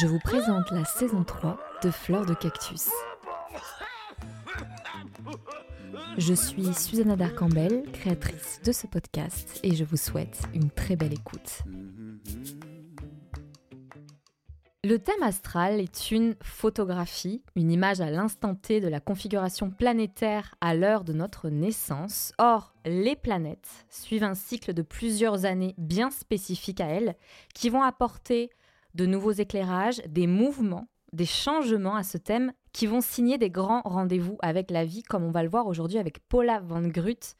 Je vous présente la saison 3 de Fleur de Cactus. Je suis Susanna Darcambel, créatrice de ce podcast, et je vous souhaite une très belle écoute. Le thème astral est une photographie, une image à l'instant T de la configuration planétaire à l'heure de notre naissance. Or, les planètes suivent un cycle de plusieurs années bien spécifiques à elles, qui vont apporter de nouveaux éclairages, des mouvements, des changements à ce thème, qui vont signer des grands rendez-vous avec la vie, comme on va le voir aujourd'hui avec Paula Van Grut,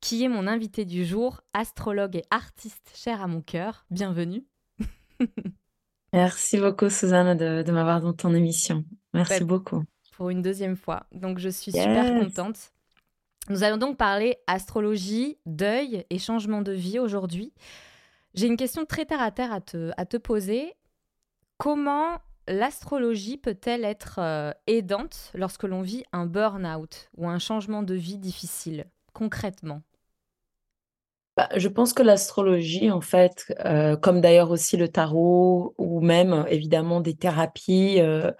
qui est mon invitée du jour, astrologue et artiste chère à mon cœur. Bienvenue. Merci beaucoup, Suzanne, de, de m'avoir dans ton émission. Merci Ben, beaucoup. pour une deuxième fois. Donc je suis Yes. super contente. Nous allons donc parler astrologie, deuil et changement de vie aujourd'hui. J'ai une question très terre à terre à te, à te poser. Comment l'astrologie peut-elle être euh, aidante lorsque l'on vit un burn-out ou un changement de vie difficile, concrètement? Bah, je pense que l'astrologie, en fait, euh, comme d'ailleurs aussi le tarot ou même évidemment des thérapies, euh,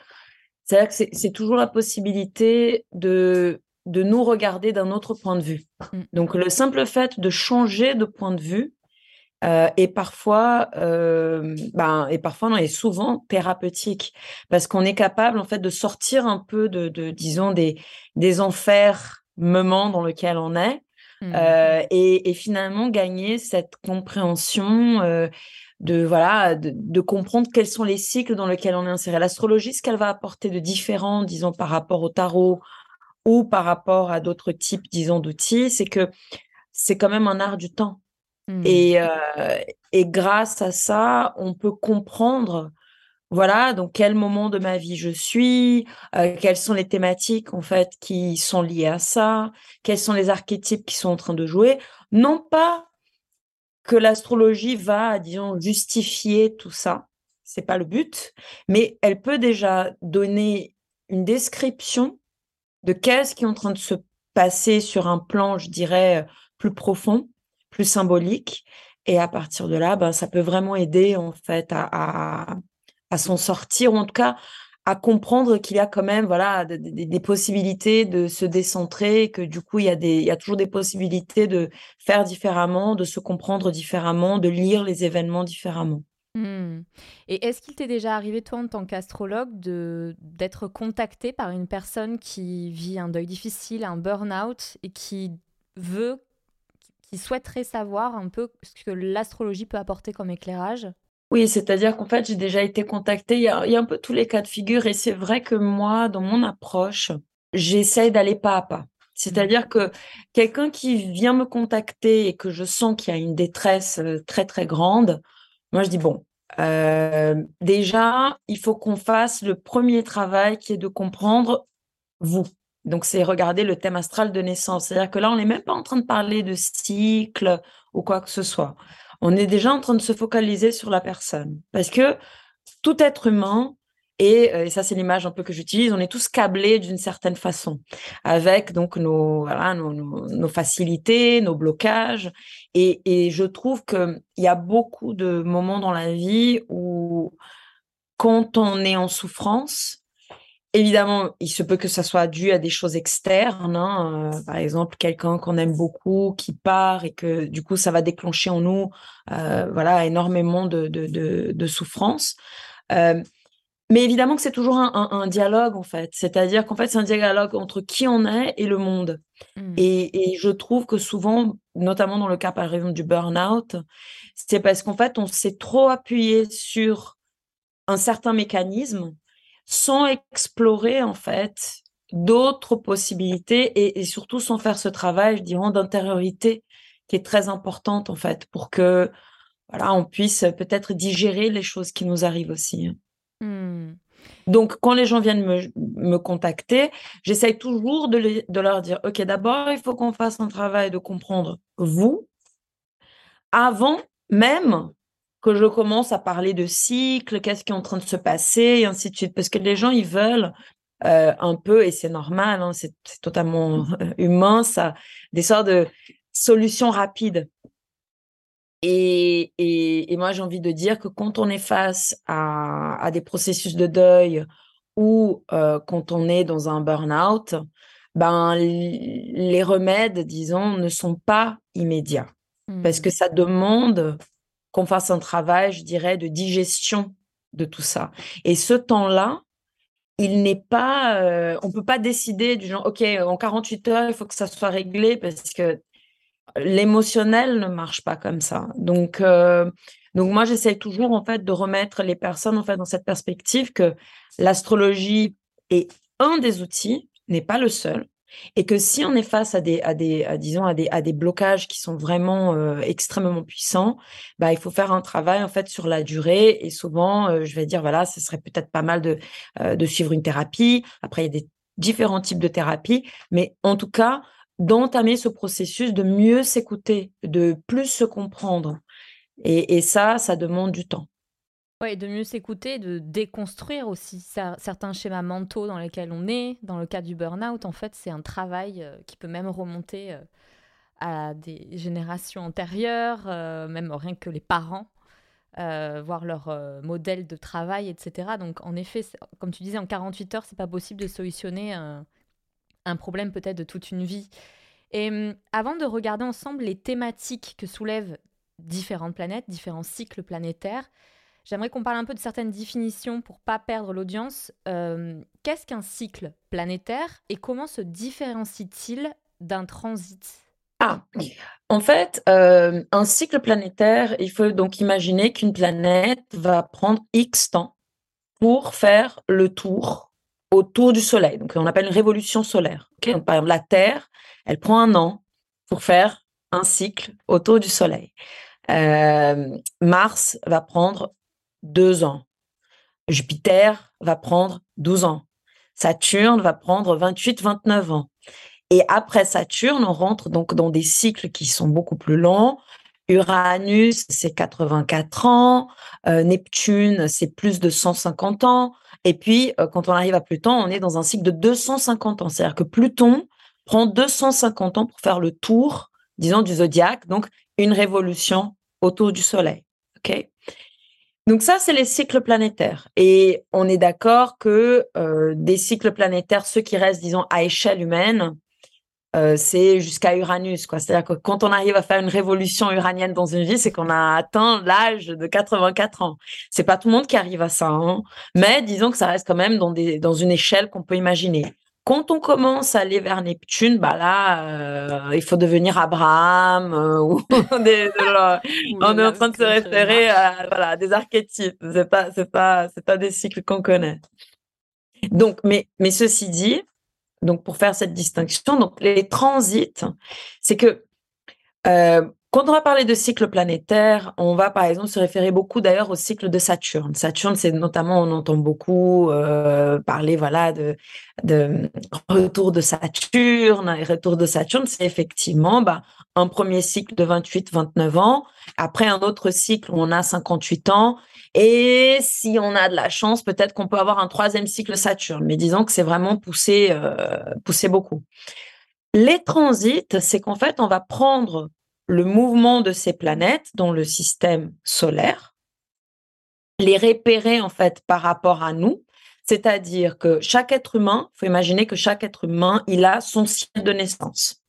c'est-à-dire que c'est c'est toujours la possibilité de, de nous regarder d'un autre point de vue. Mm. Donc le simple fait de changer de point de vue euh, est parfois, euh, ben, et parfois non, et souvent thérapeutique parce qu'on est capable en fait de sortir un peu de, de disons des des enfers moments dans lesquels on est Hmm. euh, et, et finalement gagner cette compréhension euh, de voilà de, de comprendre quels sont les cycles dans lesquels on est inséré. L'astrologie, ce qu'elle va apporter de différent, disons par rapport au tarot ou par rapport à d'autres types, disons d'outils, c'est que c'est quand même un art du temps. Hmm. Et, euh, et grâce à ça, on peut comprendre, voilà, donc quel moment de ma vie je suis, euh, quelles sont les thématiques en fait qui sont liées à ça, quels sont les archétypes qui sont en train de jouer. Non pas que l'astrologie va, disons, justifier tout ça, c'est pas le but, mais elle peut déjà donner une description de qu'est-ce qui est en train de se passer sur un plan, je dirais, plus profond, plus symbolique. Et à partir de là, ben, ça peut vraiment aider en fait à, à, s'en sortir, ou en tout cas à comprendre qu'il y a quand même voilà des, possibilités de se décentrer, que du coup il y a des il y a toujours des possibilités de faire différemment, de se comprendre différemment, de lire les événements différemment. Hmm. Et est-ce qu'il t'est déjà arrivé, toi, en tant qu'astrologue, d'être contacté par une personne qui vit un deuil difficile, un burn-out, et qui veut, qui souhaiterait savoir un peu ce que l'astrologie peut apporter comme éclairage? Oui, c'est-à-dire qu'en fait, j'ai déjà été contactée. Il y a, un peu tous les cas de figure. Et c'est vrai que moi, dans mon approche, j'essaie d'aller pas à pas. C'est-à-dire que quelqu'un qui vient me contacter et que je sens qu'il y a une détresse euh, très, très grande, moi, je dis, bon, euh, déjà, il faut qu'on fasse le premier travail qui est de comprendre vous. Donc, c'est regarder le thème astral de naissance. C'est-à-dire que là, on n'est même pas en train de parler de cycle ou quoi que ce soit. On est déjà en train de se focaliser sur la personne. Parce que tout être humain, et, euh, et ça c'est l'image un peu que j'utilise, on est tous câblés d'une certaine façon, avec donc nos, voilà, nos- nos facilités, nos blocages. Et, et je trouve qu'il y a beaucoup de moments dans la vie où quand on est en souffrance, Évidemment, il se peut que ça soit dû à des choses externes, hein, euh, par exemple quelqu'un qu'on aime beaucoup qui part et que du coup ça va déclencher en nous, euh, voilà, énormément de, de, de, de souffrance. Euh, mais évidemment que c'est toujours un, un- un dialogue en fait, c'est-à-dire qu'en fait c'est un dialogue entre qui on est et le monde. Hmm. Et, et je trouve que souvent, notamment dans le cas par exemple du burn-out, c'est parce qu'en fait on s'est trop appuyé sur un certain mécanisme sans explorer en fait d'autres possibilités et, et surtout sans faire ce travail, je dirais, d'intériorité qui est très importante en fait pour que voilà, on puisse peut-être digérer les choses qui nous arrivent aussi. Hmm. Donc, quand les gens viennent me, me contacter, j'essaye toujours de, les- de leur dire, OK, d'abord, il faut qu'on fasse un travail de comprendre vous, avant même que je commence à parler de cycle, qu'est-ce qui est en train de se passer, et ainsi de suite. Parce que les gens, ils veulent euh, un peu, et c'est normal, hein, c'est totalement euh, humain, ça, des sortes de solutions rapides. Et, et, et moi, j'ai envie de dire que quand on est face à, à des processus de deuil ou euh, quand on est dans un burn-out, ben, les remèdes, disons, ne sont pas immédiats parce Hmm. que ça demande qu'on fasse un travail, je dirais, de digestion de tout ça. Et ce temps-là, il n'est pas, euh, on peut pas décider du genre, OK, en 48 heures, il faut que ça soit réglé parce que l'émotionnel ne marche pas comme ça. Donc, euh, donc moi, j'essaye toujours en fait de remettre les personnes en fait dans cette perspective que l'astrologie est un des outils, n'est pas le seul, et que si on est face à des, blocages qui sont vraiment euh, extrêmement puissants, bah il faut faire un travail en fait sur la durée. Et souvent, euh, je vais dire voilà, ce serait peut-être pas mal de euh, de suivre une thérapie. Après, il y a des différents types de thérapies, mais en tout cas d'entamer ce processus de mieux s'écouter, de plus se comprendre. Et ça, ça demande du temps. Ouais, de mieux s'écouter, de déconstruire aussi cer- certains schémas mentaux dans lesquels on est. Dans le cas du burn-out, en fait, c'est un travail euh, qui peut même remonter euh, à des générations antérieures, euh, même rien que les parents, voir leur modèle de travail, etc. Donc, en effet, comme tu disais, en 48 heures, c'est pas possible de solutionner un, un problème peut-être de toute une vie. Et hum, avant de regarder ensemble les thématiques que soulèvent différentes planètes, différents cycles planétaires, j'aimerais qu'on parle un peu de certaines définitions pour pas perdre l'audience. Euh, Qu'est-ce qu'un cycle planétaire et comment se différencie-t-il d'un transit? Ah, en fait, euh, un cycle planétaire, il faut donc imaginer qu'une planète va prendre X temps pour faire le tour autour du Soleil. Donc, on appelle une révolution solaire. ok Donc, par exemple, la Terre, elle prend un an pour faire un cycle autour du Soleil. Euh, Mars va prendre deux ans. Jupiter va prendre 12 ans. Saturne va prendre 28, 29 ans. Et après Saturne, on rentre donc dans des cycles qui sont beaucoup plus longs. Uranus, c'est 84 ans. Euh, Neptune, c'est plus de 150 ans. Et puis, euh, quand on arrive à Pluton, on est dans un cycle de 250 ans. C'est-à-dire que Pluton prend 250 ans pour faire le tour, disons, du zodiaque, donc une révolution autour du Soleil. Donc ça, c'est les cycles planétaires. Et on est d'accord que euh, des cycles planétaires, ceux qui restent, disons, à échelle humaine, euh, c'est jusqu'à Uranus. C'est-à-dire que quand on arrive à faire une révolution uranienne dans une vie, c'est qu'on a atteint l'âge de 84 ans. C'est pas tout le monde qui arrive à ça, hein. mais disons que ça reste quand même dans une échelle qu'on peut imaginer. Quand on commence à aller vers Neptune, bah là, euh, il faut devenir Abraham euh, ou des, de- on est en train de se référer à voilà, des archétypes. C'est pas, c'est pas, c'est pas des cycles qu'on connaît. Donc, mais, mais ceci dit, donc pour faire cette distinction, donc les transits, c'est que euh, quand on va parler de cycle planétaire, on va par exemple se référer beaucoup d'ailleurs au cycle de Saturne. Saturne, c'est notamment, on entend beaucoup euh, parler voilà de, de retour de Saturne. Et retour de Saturne, c'est effectivement bah, un premier cycle de 28-29 ans, après un autre cycle où on a 58 ans, et si on a de la chance, peut-être qu'on peut avoir un troisième cycle Saturne. Mais disons que c'est vraiment poussé, euh, poussé beaucoup. Les transits, c'est qu'en fait, on va prendre le mouvement de ces planètes dans le système solaire, les repérer en fait par rapport à nous, c'est-à-dire que chaque être humain, il faut imaginer que chaque être humain, il a son ciel de naissance.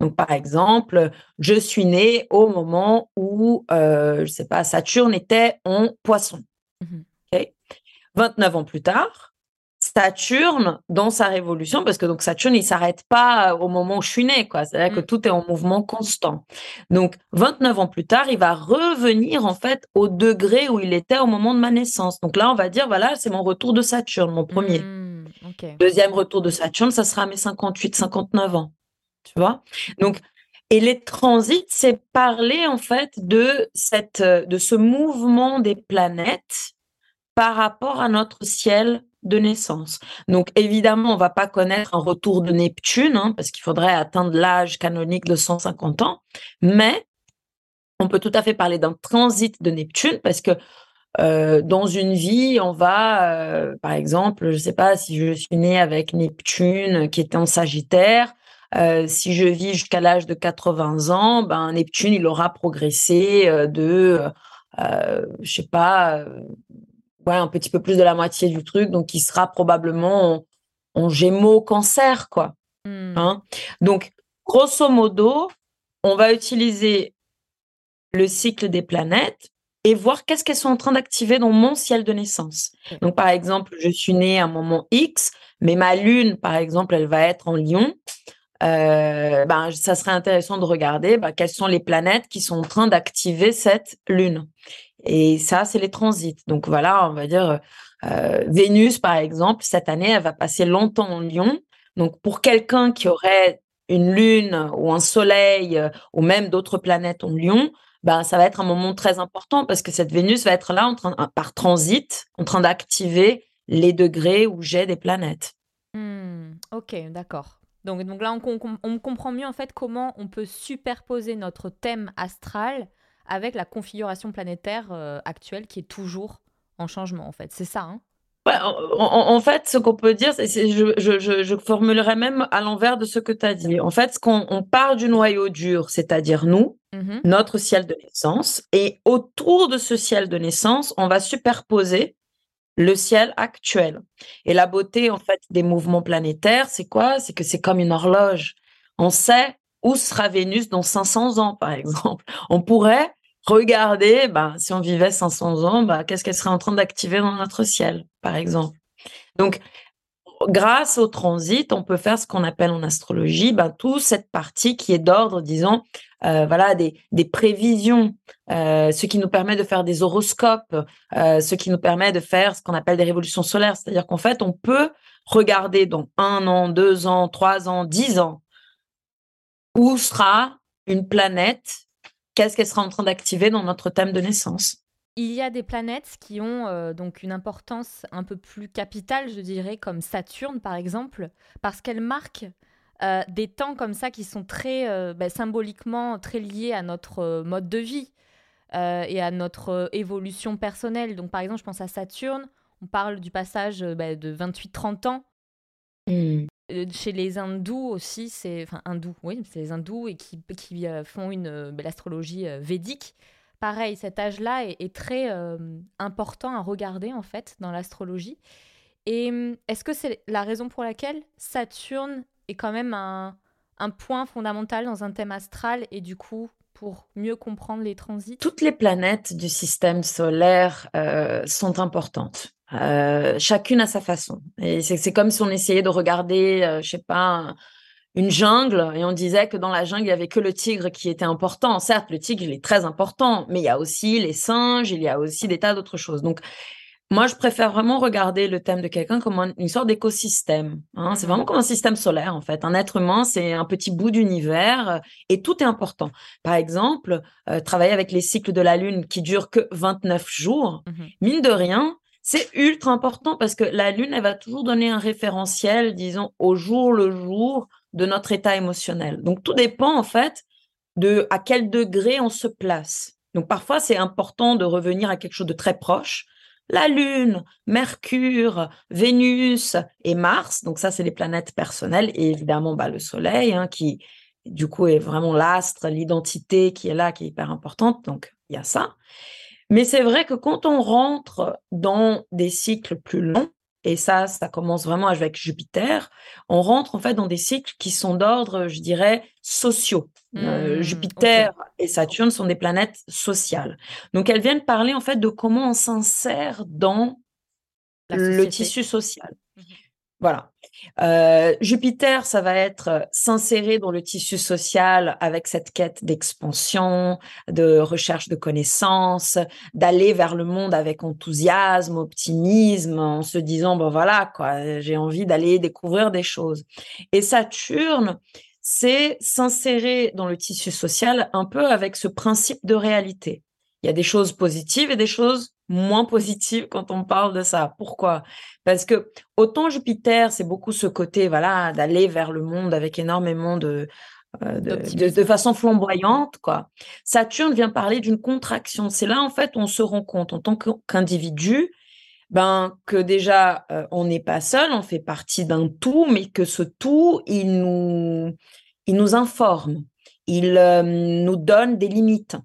Donc, par exemple, je suis née au moment où, euh, je sais pas, Saturne était en poisson. Mhm. Ok 29 ans plus tard, Saturne, dans sa révolution, parce que donc Saturne, il s'arrête pas au moment où je suis née, quoi. C'est-à-dire que Mm. tout est en mouvement constant. Donc, 29 ans plus tard, il va revenir, en fait, au degré où il était au moment de ma naissance. Donc là, on va dire, voilà, c'est mon retour de Saturne, mon premier. Hmm, ok. Deuxième retour de Saturne, ça sera à mes 58, 59 ans. Tu vois? Donc, Et les transits, c'est parler en fait de, cette, de ce mouvement des planètes par rapport à notre ciel de naissance. Donc évidemment, on va pas connaître un retour de Neptune, hein, parce qu'il faudrait atteindre l'âge canonique de 150 ans, mais on peut tout à fait parler d'un transit de Neptune, parce que euh, dans une vie, on va, euh, par exemple, je sais pas si je suis née avec Neptune qui était en Sagittaire, euh, si je vis jusqu'à l'âge de 80 ans, ben Neptune il aura progressé de, je sais pas, ouais, un petit peu plus de la moitié du truc, donc il sera probablement en, Gémeaux Cancer, quoi. Hmm. Hein? donc, grosso modo, on va utiliser le cycle des planètes et voir qu'est-ce qu'elles sont en train d'activer dans mon ciel de naissance. Donc, par exemple, je suis née à un moment X, mais ma lune, par exemple, elle va être en Lion. Euh, ben, ça serait intéressant de regarder ben, quelles sont les planètes qui sont en train d'activer cette lune. Et ça, c'est les transits. Donc voilà, on va dire euh, Vénus, par exemple, cette année, elle va passer longtemps en Lion. Donc pour quelqu'un qui aurait une lune ou un soleil euh, ou même d'autres planètes en Lion, ben, ça va être un moment très important parce que cette Vénus va être là en train, par transit, en train d'activer les degrés où j'ai des planètes. Hmm, ok, d'accord. Donc, donc là, on, on, comprend mieux en fait comment on peut superposer notre thème astral avec la configuration planétaire euh, actuelle qui est toujours en changement, en fait. C'est ça, hein? En, fait, ce qu'on peut dire, c'est, je, je, même à l'envers de ce que tu as dit. En fait, ce qu'on on part du noyau dur, c'est-à-dire nous, mmh notre ciel de naissance, et autour de ce ciel de naissance, on va superposer le ciel actuel. Et la beauté, en fait, des mouvements planétaires, c'est quoi? C'est que c'est comme une horloge. On sait où sera Vénus dans 500 ans, par exemple On pourrait regarder, bah, si on vivait 500 ans, bah, qu'est-ce qu'elle serait en train d'activer dans notre ciel, par exemple. Donc, grâce au transit, on peut faire ce qu'on appelle en astrologie, bah, toute cette partie qui est d'ordre, disons, euh, voilà, des, des prévisions, euh, ce qui nous permet de faire des horoscopes, euh, ce qui nous permet de faire ce qu'on appelle des révolutions solaires. C'est-à-dire qu'en fait, on peut regarder dans un an, deux ans, trois ans, dix ans, où sera une planète, qu'est-ce qu'elle sera en train d'activer dans notre thème de naissance. Il y a des planètes qui ont donc une importance un peu plus capitale, je dirais, comme Saturne par exemple, parce qu'elle marque euh, des temps comme ça qui sont très euh, ben, symboliquement très liés à notre mode de vie et à notre évolution personnelle. Donc par exemple, je pense à Saturne, on parle du passage ben, de 28-30 ans. Euh, chez les hindous aussi, c'est enfin hindous, oui, c'est les hindous et qui, qui euh, font une euh, l'astrologie védique. Pareil, cet âge-là est, très important à regarder en fait dans l'astrologie. Et hum, est-ce que c'est la raison pour laquelle Saturne est quand même un, point fondamental dans un thème astral et du coup pour mieux comprendre les transits Toutes les planètes du système solaire sont importantes. Euh, chacune à sa façon. Et c'est comme si on essayait de regarder, euh, je sais pas, une jungle et on disait que dans la jungle, il y avait que le tigre qui était important. Certes, le tigre, il est très important, mais il y a aussi les singes, il y a aussi des tas d'autres choses. Donc, moi, je préfère vraiment regarder le thème de quelqu'un comme une sorte d'écosystème. Hein. C'est vraiment mmh comme un système solaire, en fait. Un être humain, c'est un petit bout d'univers euh, et tout est important. Par exemple, travailler avec les cycles de la Lune qui durent que 29 jours, mmh mine de rien, c'est ultra important parce que la Lune, elle va toujours donner un référentiel, disons, au jour le jour de notre état émotionnel. Donc, tout dépend, en fait, de à quel degré on se place. Donc, parfois, c'est important de revenir à quelque chose de très proche. La Lune, Mercure, Vénus et Mars, donc ça, c'est les planètes personnelles, et évidemment, bah, le Soleil, hein, qui, du coup, est vraiment l'astre, l'identité qui est là, qui est hyper importante. Donc, il y a ça. Mais c'est vrai que quand on rentre dans des cycles plus longs, et ça, ça commence vraiment avec Jupiter, on rentre en fait dans des cycles qui sont d'ordre, je dirais, sociaux. Euh, mmh, Jupiter et Saturne sont des planètes sociales. Donc elles viennent parler en fait de comment on s'insère dans le tissu social. Voilà. Euh, Jupiter, ça va être euh, s'insérer dans le tissu social avec cette quête d'expansion, de recherche de connaissances, d'aller vers le monde avec enthousiasme, optimisme, en se disant, bon voilà, quoi, j'ai envie d'aller découvrir des choses. Et Saturne, c'est s'insérer dans le tissu social un peu avec ce principe de réalité. Il y a des choses positives et des choses moins positives quand on parle de ça. Pourquoi? Parce que autant Jupiter, c'est beaucoup ce côté, voilà, d'aller vers le monde avec énormément de, euh, de, façon flamboyante, quoi. Saturne vient parler d'une contraction. C'est là, en fait, on se rend compte en tant qu'individu, ben, que déjà, euh, on n'est pas seul, on fait partie d'un tout, mais que ce tout, il nous, il nous informe, il euh, nous donne des limites.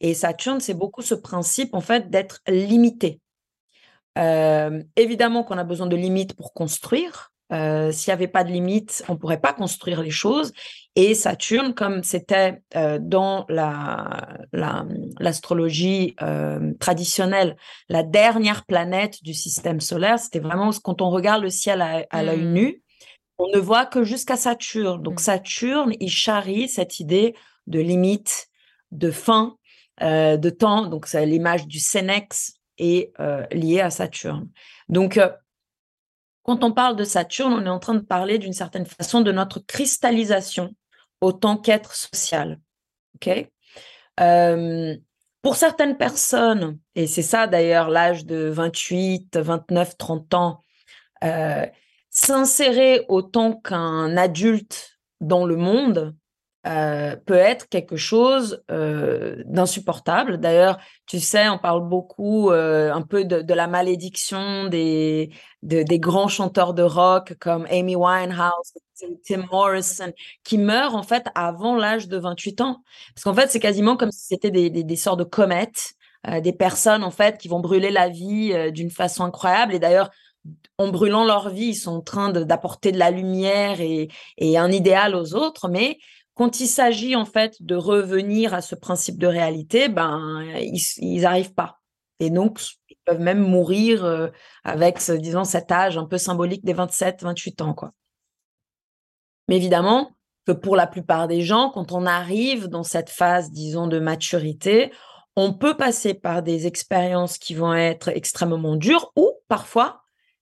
Et Saturne, c'est beaucoup ce principe, en fait, d'être limité. Euh, évidemment qu'on a besoin de limites pour construire. Euh, s'il n'y avait pas de limites, on ne pourrait pas construire les choses. Et Saturne, comme c'était euh, dans l'astrologie la, traditionnelle, la dernière planète du système solaire, c'était vraiment quand on regarde le ciel à, l'œil mmh. nu, on ne voit que jusqu'à Saturne. Donc mmh. Saturne, il charrie cette idée de limite, de fin, euh, de temps. Donc, l'image du Sénex est euh, liée à Saturne. Donc, euh, quand on parle de Saturne, on est en train de parler d'une certaine façon de notre cristallisation autant qu'être social. OK? Pour certaines personnes, et c'est ça d'ailleurs l'âge de 28, 29, 30 ans, s'insérer autant qu'un adulte dans le monde, euh, peut être quelque chose euh, d'insupportable. D'ailleurs, tu sais, on parle beaucoup euh, un peu de, la malédiction des, des grands chanteurs de rock comme Amy Winehouse, Tim Morrison, qui meurent en fait avant l'âge de 28 ans. Parce qu'en fait, c'est quasiment comme si c'était des, des, sortes de comètes, des personnes en fait qui vont brûler la vie d'une façon incroyable. Et d'ailleurs, en brûlant leur vie, ils sont en train d'apporter de, la lumière et, et, un idéal aux autres, mais quand il s'agit en fait de revenir à ce principe de réalité, ben ils n'arrivent pas. Et donc, ils peuvent même mourir euh, avec, disons, cet âge un peu symbolique des 27, 28 ans. Quoi. Mais évidemment que pour la plupart des gens, quand on arrive dans cette phase, disons, de maturité, on peut passer par des expériences qui vont être extrêmement dures ou parfois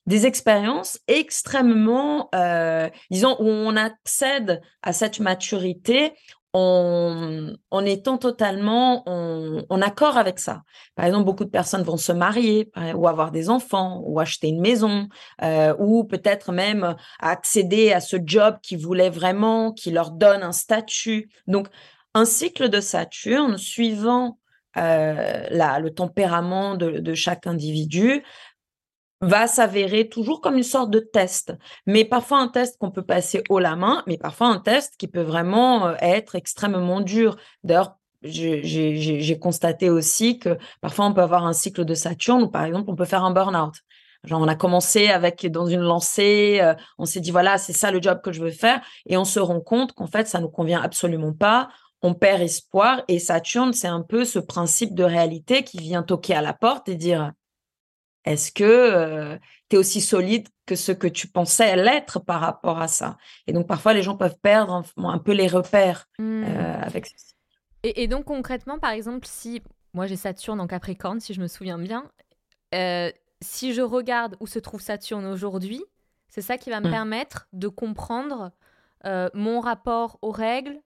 des expériences extrêmement, euh, disons, où on accède à cette maturité en, en étant totalement en, accord avec ça. Par exemple, beaucoup de personnes vont se marier ou avoir des enfants ou acheter une maison euh, ou peut-être même accéder à ce job qu'ils voulaient vraiment, qui leur donne un statut. Donc, un cycle de Saturne suivant euh, la, le tempérament de, de, chaque individu va s'avérer toujours comme une sorte de test, mais parfois un test qu'on peut passer haut la main, mais parfois un test qui peut vraiment euh, être extrêmement dur. D'ailleurs, j'ai constaté aussi que parfois on peut avoir un cycle de Saturne ou par exemple on peut faire un burn-out. Genre on a commencé avec dans une lancée, euh, on s'est dit voilà c'est ça le job que je veux faire et on se rend compte qu'en fait ça nous convient absolument pas. On perd espoir et Saturne c'est un peu ce principe de réalité qui vient toquer à la porte et dire est-ce que euh, tu es aussi solide que ce que tu pensais l'être par rapport à ça? Et donc, parfois, les gens peuvent perdre un, peu les repères mmh. euh, avec ceci. Et, donc, concrètement, par exemple, si moi j'ai Saturne en Capricorne, si je me souviens bien, euh, si je regarde où se trouve Saturne aujourd'hui, c'est ça qui va me mmh. permettre de comprendre mon rapport aux règles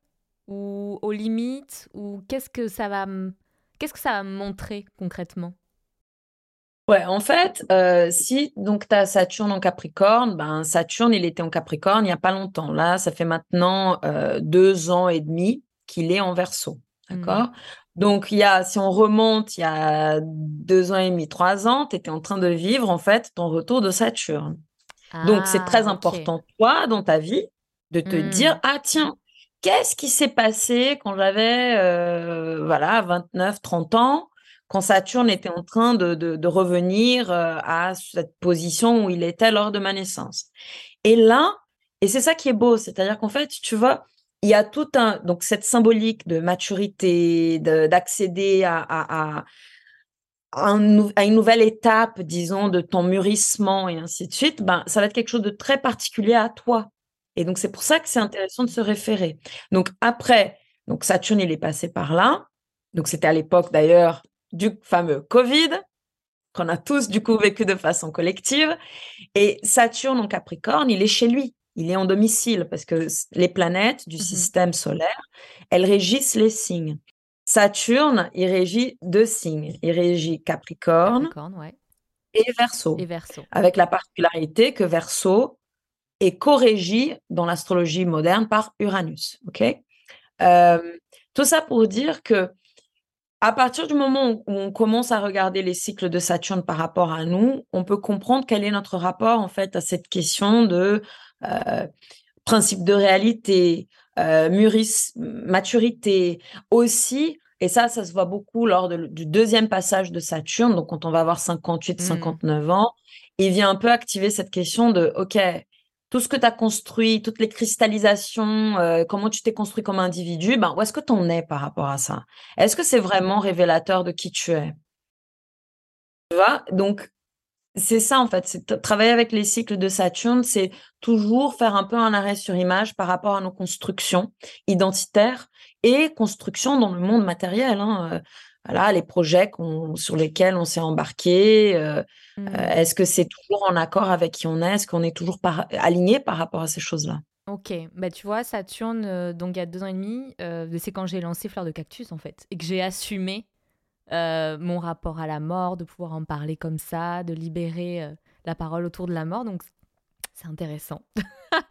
ou aux limites ou qu'est-ce que ça va qu'est-ce que ça va me montrer concrètement? Ouais, en fait, euh, si donc tu as Saturne en Capricorne, ben Saturne, il était en Capricorne il n'y a pas longtemps. Là, ça fait maintenant euh, deux ans et demi qu'il est en Verseau. Mmh. D'accord Donc, il y a, si on remonte il y a deux ans et demi, trois ans, tu étais en train de vivre en fait ton retour de Saturne. donc, c'est très ah, important, toi, dans ta vie, de te mmh. dire Ah, tiens, qu'est-ce qui s'est passé quand j'avais euh, voilà, 29, 30 ans quand Saturne était en train de, revenir euh, à cette position où il était lors de ma naissance. Et là, et c'est ça qui est beau, c'est-à-dire qu'en fait, tu vois, il y a tout un, donc cette symbolique de maturité, d'accéder à, à, à, une nouvelle étape, disons, de ton mûrissement et ainsi de suite, ben, ça va être quelque chose de très particulier à toi. Et donc, c'est pour ça que c'est intéressant de se référer. Donc, après, donc Saturne, il est passé par là. Donc, c'était à l'époque d'ailleurs du fameux Covid, qu'on a tous du coup vécu de façon collective. Et Saturne en Capricorne, il est chez lui. il est en domicile parce que les planètes du mmh système solaire, elles régissent les signes. Saturne, il régit deux signes. Il régit Capricorne, et, Verseau, et Verseau. Avec la particularité que Verseau est co-régi dans l'astrologie moderne par Uranus. Ok? Euh, Tout ça pour dire que à partir du moment où on commence à regarder les cycles de Saturne par rapport à nous, on peut comprendre quel est notre rapport en fait à cette question de euh, principe de réalité, euh, maturité, aussi, et ça, ça se voit beaucoup lors du deuxième passage de Saturne, donc quand on va avoir 58, 59 mmh. ans, il vient un peu activer cette question de, OK, tout ce que tu as construit, toutes les cristallisations, euh, comment tu t'es construit comme individu, ben, où est-ce que tu en es par rapport à ça? Est-ce que c'est vraiment révélateur de qui tu es? Tu vois? Donc, c'est ça en fait, travailler avec les cycles de Saturne, c'est toujours faire un peu un arrêt sur image par rapport à nos constructions identitaires et constructions dans le monde matériel. Hein. Euh, voilà, les projets sur lesquels on s'est embarqué. Euh, euh, mmh. Est-ce que c'est toujours en accord avec qui on est? Est-ce qu'on est toujours aligné par rapport à ces choses-là? Ok, bah tu vois, Saturne, euh, donc il y a deux ans et demi, c'est quand j'ai lancé Fleur de Cactus en fait, et que j'ai assumé mon rapport à la mort, de pouvoir en parler comme ça, de libérer la parole autour de la mort, donc c'est intéressant.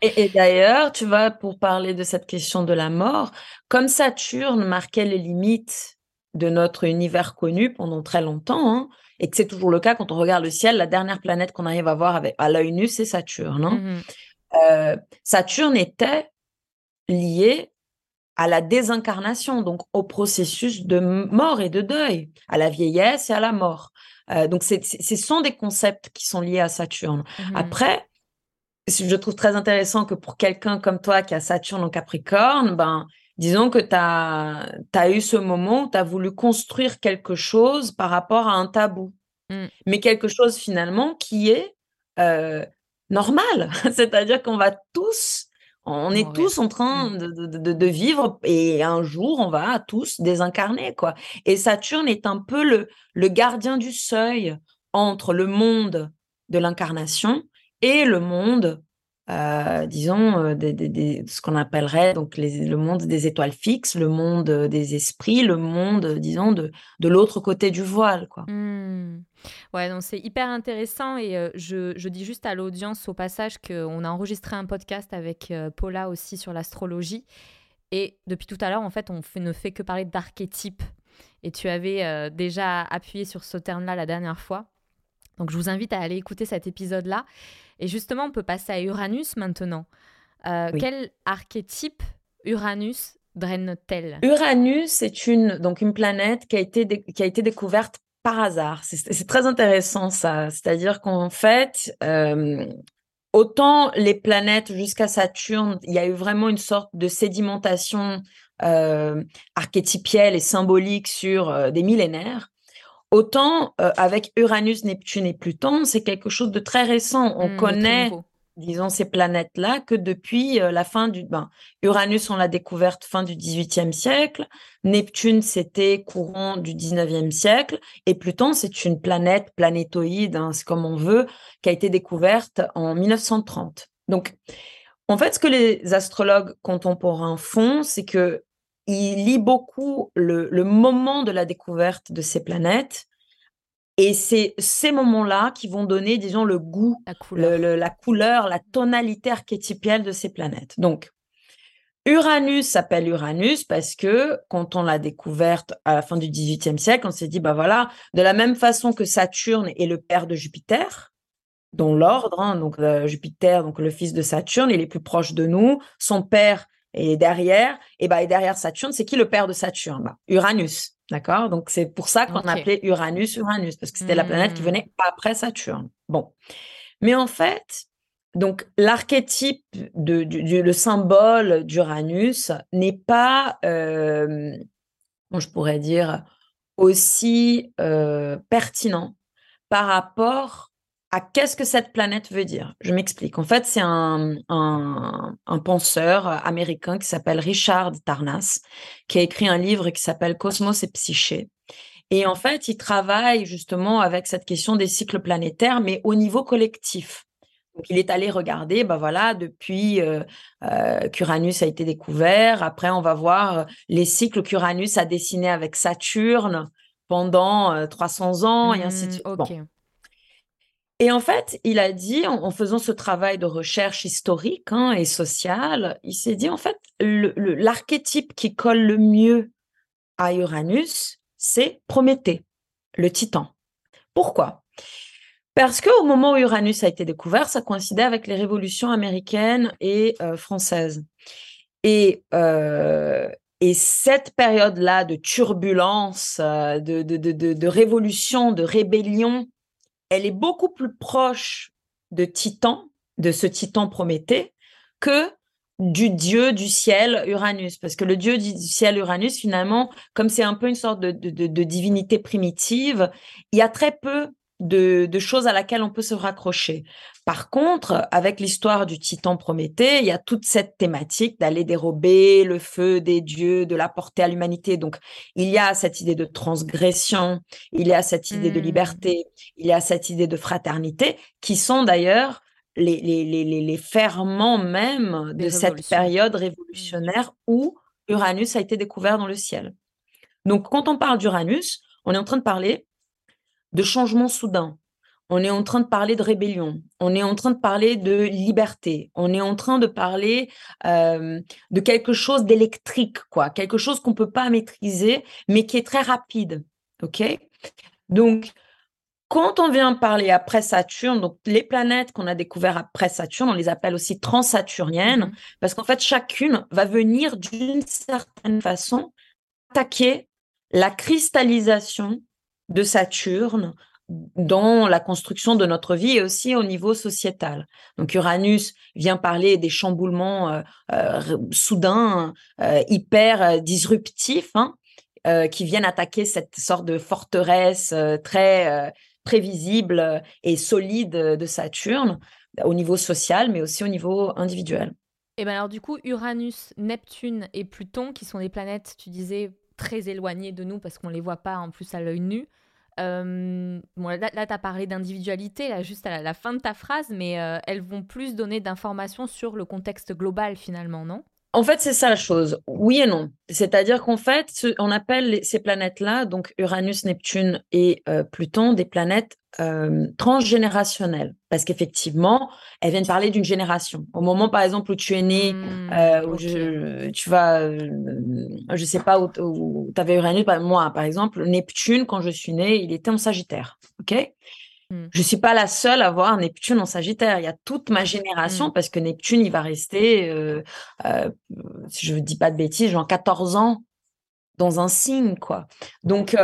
et, et d'ailleurs, tu vois, pour parler de cette question de la mort, comme Saturne marquait les limites de notre univers connu pendant très longtemps, hein, et que c'est toujours le cas quand on regarde le ciel. La dernière planète qu'on arrive à voir avec, à l'œil nu, c'est Saturne. Hein. Mmh euh, Saturne était lié à la désincarnation, donc au processus de mort et de deuil, à la vieillesse et à la mort. Euh, donc, ce sont des concepts qui sont liés à Saturne. Mmh Après, je trouve très intéressant que pour quelqu'un comme toi qui a Saturne en Capricorne, ben, disons que tu as, eu ce moment où tu as voulu construire quelque chose par rapport à un tabou, mmh. mais quelque chose finalement qui est euh, normal. C'est-à-dire qu'on va tous, on est tous en train de, de, vivre et un jour, on va tous désincarner. quoi. Et Saturne est un peu le, le gardien du seuil entre le monde de l'incarnation et le monde euh, disons, euh, ce qu'on appellerait donc le monde des étoiles fixes, le monde euh, des esprits, le monde, disons, de, de l'autre côté du voile. Quoi. Mmh. Ouais, donc c'est hyper intéressant et je, je, dis juste à l'audience au passage qu'on a enregistré un podcast avec Paula aussi sur l'astrologie. Et depuis tout à l'heure, en fait, on ne fait que parler d'archétypes. Et tu avais déjà appuyé sur ce terme-là la dernière fois. Donc je vous invite à aller écouter cet épisode-là. Et justement, on peut passer à Uranus maintenant. Euh, quel archétype Uranus draine-t-elle? Uranus, c'est une, donc une planète qui a été, qui a été découverte par hasard. C'est très intéressant ça. C'est-à-dire qu'en fait, euh, autant les planètes jusqu'à Saturne, il y a eu vraiment une sorte de sédimentation euh, archétypielle et symbolique sur des millénaires. Autant euh, avec Uranus, Neptune et Pluton, c'est quelque chose de très récent. On mmh, connaît, disons, ces planètes-là que depuis euh, la fin du... Ben, Uranus, on l'a découverte fin du XVIIIe siècle. Neptune, c'était courant du XIXe siècle. Et Pluton, c'est une planète planétoïde, hein, c'est comme on veut, qui a été découverte en 1930. Donc, en fait, ce que les astrologues contemporains font, c'est que il lit beaucoup le, moment de la découverte de ces planètes. Et c'est ces moments-là qui vont donner, disons, le goût, la couleur, la, tonalité archétypielle de ces planètes. Donc, Uranus s'appelle Uranus parce que quand on l'a découverte à la fin du XVIIIe siècle, on s'est dit, bah voilà, de la même façon que Saturne est le père de Jupiter, dans l'ordre, hein, donc euh, Jupiter, donc le fils de Saturne, il est plus proche de nous, son père et derrière, et, bah, et derrière Saturne, c'est qui le père de Saturne? Bah, Uranus. D'accord? Donc, c'est pour ça qu'on appelait Uranus Uranus, parce que c'était la planète qui venait mmh. après Saturne. Bon. Mais en fait, donc l'archétype, de, du, le symbole d'Uranus n'est pas, euh, je pourrais dire, aussi euh, pertinent par rapport à qu'est-ce que cette planète veut dire? Je m'explique. En fait, c'est un, un, penseur américain qui s'appelle Richard Tarnas, qui a écrit un livre qui s'appelle Cosmos et Psyché. Et en fait, il travaille justement avec cette question des cycles planétaires, mais au niveau collectif. Donc, il est allé regarder, bah voilà, depuis euh, euh, qu'Uranus a été découvert. Après, on va voir les cycles qu'Uranus a dessinés avec Saturne pendant 300 ans et ainsi de suite. Mmh, et en fait, il a dit, en, faisant ce travail de recherche historique hein, et sociale, il s'est dit, en fait, l'archétype qui colle le mieux à Uranus, c'est Prométhée, le titan. Pourquoi? Parce qu'au moment où Uranus a été découvert, ça coïncidait avec les révolutions américaines et euh, françaises. Et, euh, et cette période-là de turbulence, euh, de, de, de, de, révolution, de rébellion, elle est beaucoup plus proche de Titan, de ce Titan Prométhée, que du dieu du ciel Uranus. Parce que le dieu du ciel Uranus, finalement, comme c'est un peu une sorte de, divinité primitive, il y a très peu de, de, choses à laquelle on peut se raccrocher. Par contre, avec l'histoire du titan Prométhée, il y a toute cette thématique d'aller dérober le feu des dieux, de l'apporter à l'humanité. Donc, il y a cette idée de transgression, il y a cette idée de mmh. liberté, il y a cette idée de fraternité, qui sont d'ailleurs les, les, les, les ferments même de cette période mmh. révolutionnaire où Uranus a été découvert dans le ciel. Donc, quand on parle d'Uranus, on est en train de parler de changement soudain. On est en train de parler de rébellion. On est en train de parler de liberté. On est en train de parler euh, de quelque chose d'électrique, quoi. Quelque chose qu'on peut pas maîtriser, mais qui est très rapide. OK? Donc, quand on vient parler après Saturne, donc les planètes qu'on a découvertes après Saturne, on les appelle aussi transsaturniennes, mmh parce qu'en fait, chacune va venir d'une certaine façon attaquer la cristallisation de Saturne dans la construction de notre vie et aussi au niveau sociétal. Donc Uranus vient parler des chamboulements euh, euh, soudains, euh, hyper disruptifs, hein, qui viennent attaquer cette sorte de forteresse très prévisible et solide de Saturne au niveau social, mais aussi au niveau individuel. Et bien alors du coup, Uranus, Neptune et Pluton, qui sont des planètes, tu disais, très éloignées de nous parce qu'on ne les voit pas en plus à l'œil nu, euh, bon, là, tu as parlé d'individualité, là, juste à la, fin de ta phrase, mais euh, elles vont plus donner d'informations sur le contexte global, finalement, non? En fait, c'est ça la chose. Oui et non. C'est-à-dire qu'en fait, on appelle ces planètes-là, donc Uranus, Neptune et euh, Pluton, des planètes euh, transgénérationnelles. Parce qu'effectivement, elles viennent parler d'une génération. Au moment, par exemple, où tu es né, mmh, euh, où tu vas, je sais pas, où, tu avais Uranus, moi, par exemple, Neptune, quand je suis née, il était en Sagittaire. OK? Je ne suis pas la seule à avoir Neptune en Sagittaire. Il y a toute ma génération mmh. parce que Neptune, il va rester, si je ne dis pas de bêtises, genre 14 ans dans un signe, quoi. Donc,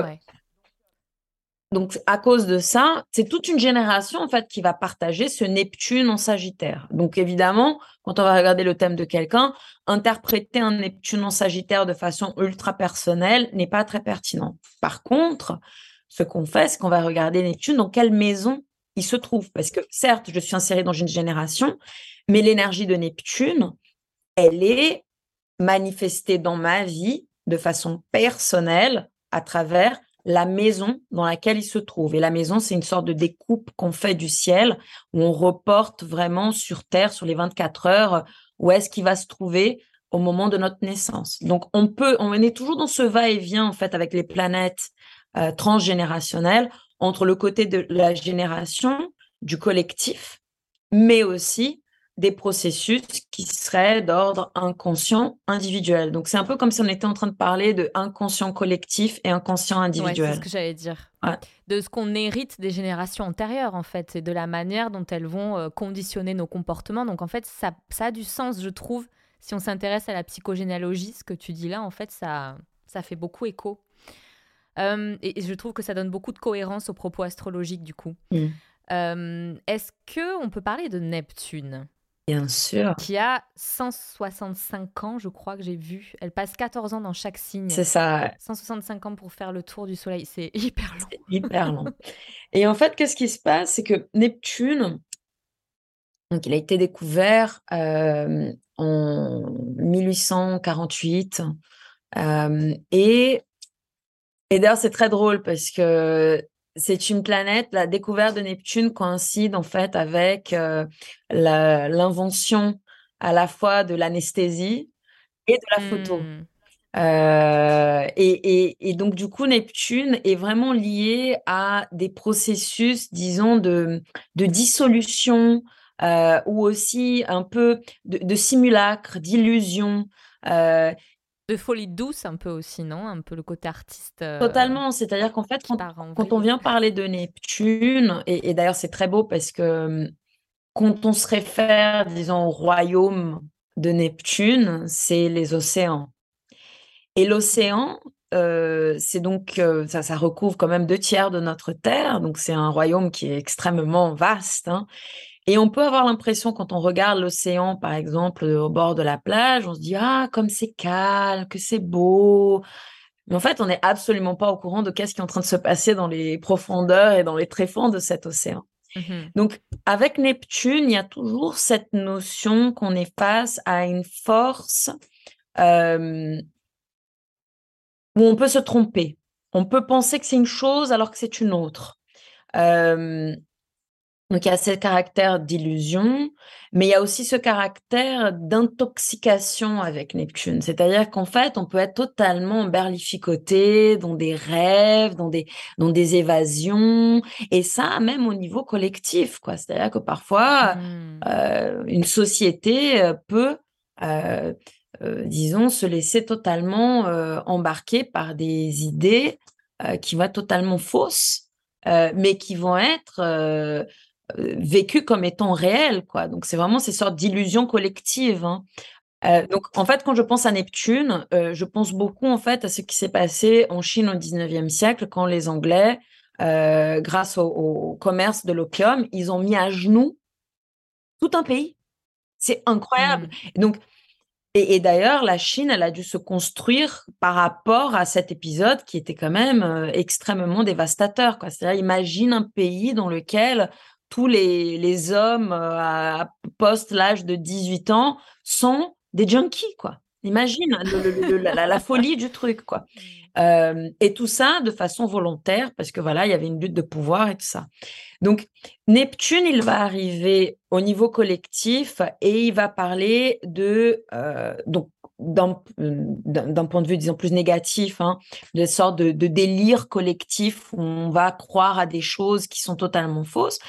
donc, à cause de ça, c'est toute une génération, en fait, qui va partager ce Neptune en Sagittaire. Donc, évidemment, quand on va regarder le thème de quelqu'un, interpréter un Neptune en Sagittaire de façon ultra personnelle n'est pas très pertinent. Par contre, ce qu'on fait, c'est qu'on va regarder Neptune dans quelle maison il se trouve. Parce que, certes, je suis insérée dans une génération, mais l'énergie de Neptune, elle est manifestée dans ma vie de façon personnelle à travers la maison dans laquelle il se trouve. Et la maison, c'est une sorte de découpe qu'on fait du ciel, où on reporte vraiment sur Terre, sur les 24 heures, où est-ce qu'il va se trouver au moment de notre naissance. Donc, on peut, on est toujours dans ce va-et-vient, en fait, avec les planètes euh, transgénérationnelles, entre le côté de la génération, du collectif, mais aussi des processus qui seraient d'ordre inconscient individuel. Donc c'est un peu comme si on était en train de parler de inconscient collectif et inconscient individuel. c'est ce que j'allais dire. De ce qu'on hérite des générations antérieures en fait, et de la manière dont elles vont euh, conditionner nos comportements. Donc en fait, ça, ça a du sens, je trouve, si on s'intéresse à la psychogénéalogie, ce que tu dis là, en fait, ça, ça fait beaucoup écho. Euh, et, je trouve que ça donne beaucoup de cohérence aux propos astrologiques du coup. Mm. Euh, est-ce que on peut parler de Neptune? Bien sûr. Qui a 165 ans, je crois que j'ai vu. Elle passe 14 ans dans chaque signe. C'est ça. 165 ans pour faire le tour du Soleil. C'est hyper long. hyper long. Et en fait, qu'est-ce qui se passe? C'est que Neptune, donc il a été découvert euh, en 1848. Euh, et, et d'ailleurs, c'est très drôle parce que c'est une planète, la découverte de Neptune coïncide en fait avec euh, l'invention à la fois de l'anesthésie et de la photo. Hmm. Euh, et, et- et donc, du coup, Neptune est vraiment lié à des processus, disons, de, de dissolution euh, ou aussi un peu de, de simulacre, d'illusion. Euh, De folie douce un peu aussi, non? Un peu le côté artiste. euh, totalement. C'est-à-dire qu'en fait, quand, on vient parler de Neptune, et, et d'ailleurs, c'est très beau parce que hum, quand on se réfère, disons, au royaume de Neptune, c'est les océans. Et l'océan, euh, c'est donc euh, ça, ça recouvre quand même deux tiers de notre terre, donc c'est un royaume qui est extrêmement vaste. hein. Et on peut avoir l'impression quand on regarde l'océan, par exemple, au bord de la plage, on se dit ah comme c'est calme, que c'est beau. Mais en fait, on n'est absolument pas au courant de qu'est-ce qui est en train de se passer dans les profondeurs et dans les tréfonds de cet océan. Mhm. Donc, avec Neptune, il y a toujours cette notion qu'on est face à une force euh, où on peut se tromper. On peut penser que c'est une chose alors que c'est une autre. Euh, donc, il y a ce caractère d'illusion, mais il y a aussi ce caractère d'intoxication avec Neptune. C'est-à-dire qu'en fait, on peut être totalement berlificoté dans des rêves, dans des, dans des évasions, et ça, même au niveau collectif, quoi. C'est-à-dire que parfois, Hmm. euh, une société euh, peut, euh, euh, disons, se laisser totalement embarquer par des idées qui vont être totalement fausses, mais qui vont être vécues comme étant réelles, quoi. Donc, c'est vraiment ces sortes d'illusions collectives. hein. Euh, donc, en fait, quand je pense à Neptune, euh, je pense beaucoup, en fait, à ce qui s'est passé en Chine au 19e siècle, quand les Anglais, euh, grâce au, au commerce de l'opium, ils ont mis à genoux tout un pays. C'est incroyable. Et donc, et, et d'ailleurs, la Chine, elle a dû se construire par rapport à cet épisode qui était quand même extrêmement dévastateur. C'est-à-dire, imagine un pays dans lequel tous les, les hommes euh, à post l'âge de 18 ans sont des junkies, quoi. Imagine le- le- le- la, la- la folie du truc, quoi. Euh, et tout ça de façon volontaire, parce que voilà, il y avait une lutte de pouvoir et tout ça. Donc, Neptune, il va arriver au niveau collectif et il va parler de, euh, donc, d'un point de vue, disons, plus négatif, hein, de sorte de, délire collectif où on va croire à des choses qui sont totalement fausses.